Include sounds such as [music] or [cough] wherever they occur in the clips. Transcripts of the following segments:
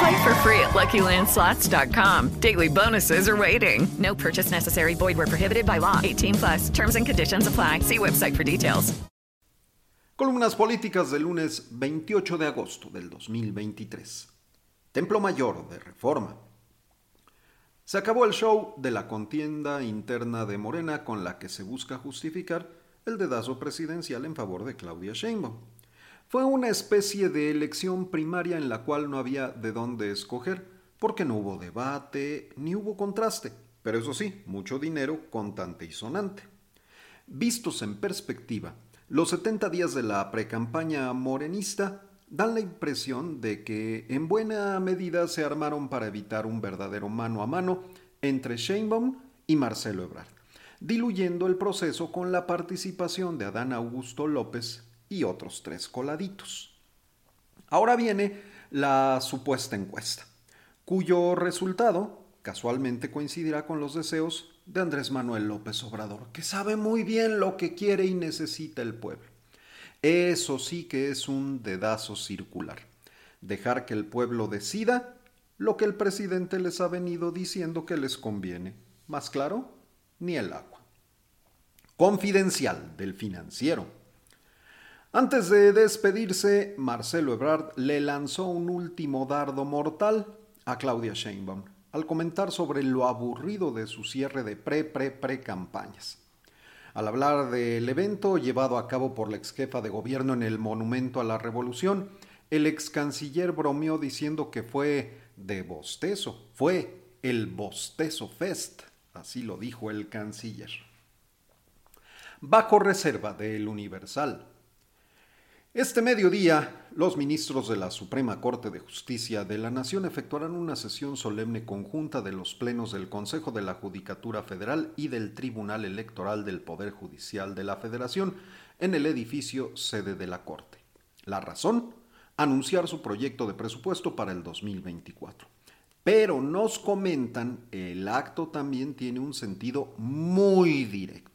Play for free at LuckyLandSlots.com. Daily bonuses are waiting. No purchase necessary. Void where prohibited by law. 18 plus. Terms and conditions apply. See website for details. Columnas políticas del lunes 28 de agosto del 2023. Templo Mayor de Reforma. Se acabó el show de la contienda interna de Morena con la que se busca justificar el dedazo presidencial en favor de Claudia Sheinbaum. Fue una especie de elección primaria en la cual no había de dónde escoger, porque no hubo debate ni hubo contraste, pero eso sí, mucho dinero contante y sonante. Vistos en perspectiva, los 70 días de la precampaña morenista dan la impresión de que en buena medida se armaron para evitar un verdadero mano a mano entre Sheinbaum y Marcelo Ebrard, diluyendo el proceso con la participación de Adán Augusto López y otros tres coladitos. Ahora viene la supuesta encuesta, cuyo resultado casualmente coincidirá con los deseos de Andrés Manuel López Obrador, que sabe muy bien lo que quiere y necesita el pueblo. Eso sí que es un dedazo circular. Dejar que el pueblo decida lo que el presidente les ha venido diciendo que les conviene. Más claro, ni el agua. Confidencial del financiero. Antes de despedirse, Marcelo Ebrard le lanzó un último dardo mortal a Claudia Sheinbaum al comentar sobre lo aburrido de su cierre de pre-pre-pre-campañas. Al hablar del evento llevado a cabo por la ex jefa de gobierno en el Monumento a la Revolución, el ex canciller bromeó diciendo que fue de bostezo, fue el bostezo fest, así lo dijo el canciller. Bajo reserva del Universal. Este mediodía, los ministros de la Suprema Corte de Justicia de la Nación efectuarán una sesión solemne conjunta de los plenos del Consejo de la Judicatura Federal y del Tribunal Electoral del Poder Judicial de la Federación en el edificio sede de la Corte. La razón, anunciar su proyecto de presupuesto para el 2024. Pero nos comentan, el acto también tiene un sentido muy directo.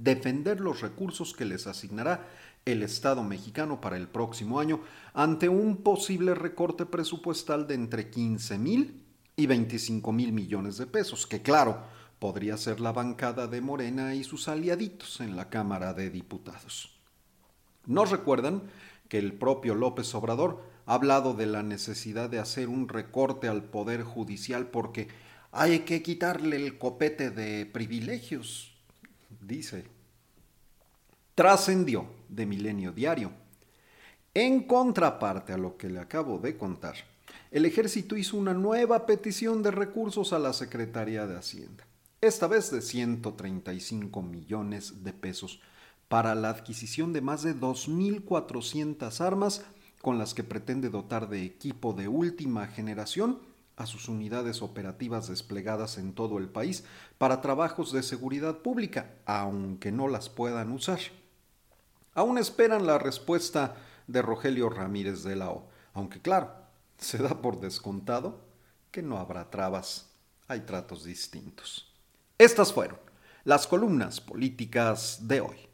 Defender los recursos que les asignará el Estado mexicano para el próximo año ante un posible recorte presupuestal de entre 15 mil y 25 mil millones de pesos, que claro, podría ser la bancada de Morena y sus aliaditos en la Cámara de Diputados. Nos recuerdan que el propio López Obrador ha hablado de la necesidad de hacer un recorte al Poder Judicial porque hay que quitarle el copete de privilegios, dice trascendió de Milenio Diario. En contraparte a lo que le acabo de contar, el ejército hizo una nueva petición de recursos a la Secretaría de Hacienda, esta vez de 135 millones de pesos, para la adquisición de más de 2.400 armas con las que pretende dotar de equipo de última generación a sus unidades operativas desplegadas en todo el país para trabajos de seguridad pública, aunque no las puedan usar. Aún esperan la respuesta de Rogelio Ramírez de la O, aunque claro, [laughs] se da por descontado que no habrá trabas, hay tratos distintos. Estas fueron las columnas políticas de hoy.